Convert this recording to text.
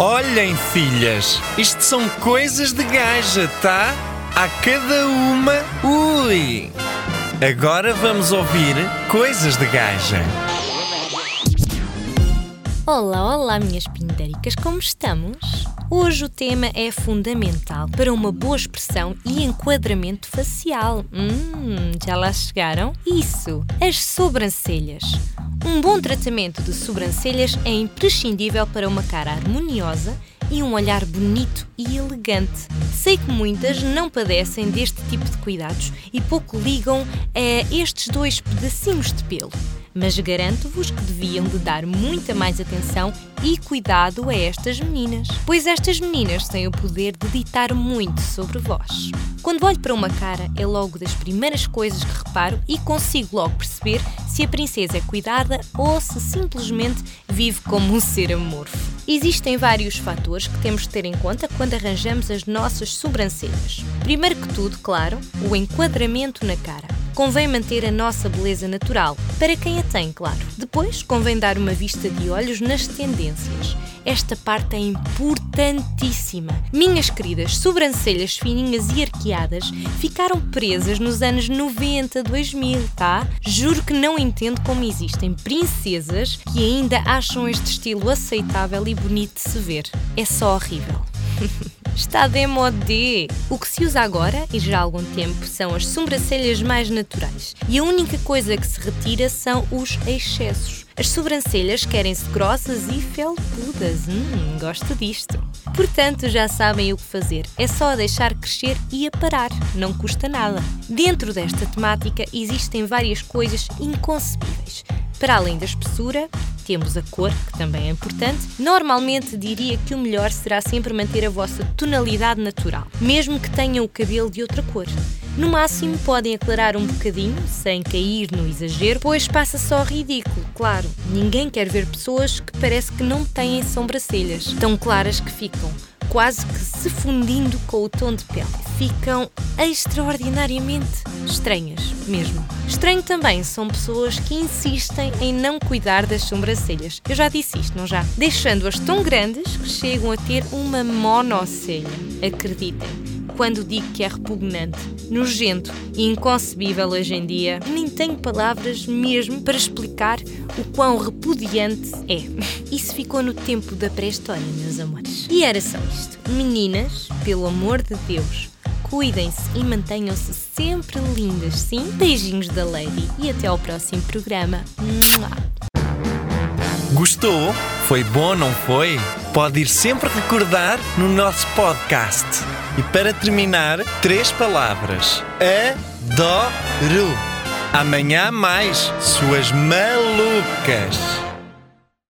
Olhem, filhas, isto são coisas de gaja, tá? A cada uma, ui! Agora vamos ouvir coisas de gaja. Olá, olá, minhas pindéricas, como estamos? Hoje o tema é fundamental para uma boa expressão e enquadramento facial. Hum, já lá chegaram? Isso, as sobrancelhas. Um bom tratamento de sobrancelhas é imprescindível para uma cara harmoniosa e um olhar bonito e elegante. Sei que muitas não padecem deste tipo de cuidados e pouco ligam a estes dois pedacinhos de pelo mas garanto-vos que deviam de dar muita mais atenção e cuidado a estas meninas, pois estas meninas têm o poder de ditar muito sobre vós. Quando olho para uma cara, é logo das primeiras coisas que reparo e consigo logo perceber se a princesa é cuidada ou se simplesmente vive como um ser amorfo. Existem vários fatores que temos de ter em conta quando arranjamos as nossas sobrancelhas. Primeiro que tudo, claro, o enquadramento na cara convém manter a nossa beleza natural, para quem a tem, claro. Depois, convém dar uma vista de olhos nas tendências. Esta parte é importantíssima. Minhas queridas sobrancelhas fininhas e arqueadas ficaram presas nos anos 90, 2000, tá? Juro que não entendo como existem princesas que ainda acham este estilo aceitável e bonito de se ver. É só horrível. Está demodé. O que se usa agora, e já há algum tempo, são as sobrancelhas mais naturais. E a única coisa que se retira são os excessos. As sobrancelhas querem-se grossas e felpudas. Hum, gosto disto. Portanto, já sabem o que fazer. É só deixar crescer e aparar. Não custa nada. Dentro desta temática existem várias coisas inconcebíveis. Para além da espessura, temos a cor, que também é importante. Normalmente diria que o melhor será sempre manter a vossa tonalidade natural, mesmo que tenham o cabelo de outra cor. No máximo podem aclarar um bocadinho, sem cair no exagero, pois passa só ridículo, claro. Ninguém quer ver pessoas que parece que não têm sobrancelhas, tão claras que ficam quase que se fundindo com o tom de pele. Ficam extraordinariamente estranhas, mesmo. Estranho também são pessoas que insistem em não cuidar das sobrancelhas. Eu já disse isto, não já? Deixando-as tão grandes que chegam a ter uma monocelha. Acreditem quando digo que é repugnante, nojento e inconcebível hoje em dia, nem tenho palavras mesmo para explicar o quão repudiante é. Isso ficou no tempo da pré-história, meus amores. E era só isto. Meninas, pelo amor de Deus, cuidem-se e mantenham-se sempre lindas, sim? Beijinhos da Lady e até ao próximo programa. Gostou? Foi bom, não foi? Pode ir sempre recordar no nosso podcast. E para terminar, três palavras: adoro. Amanhã mais, suas malucas.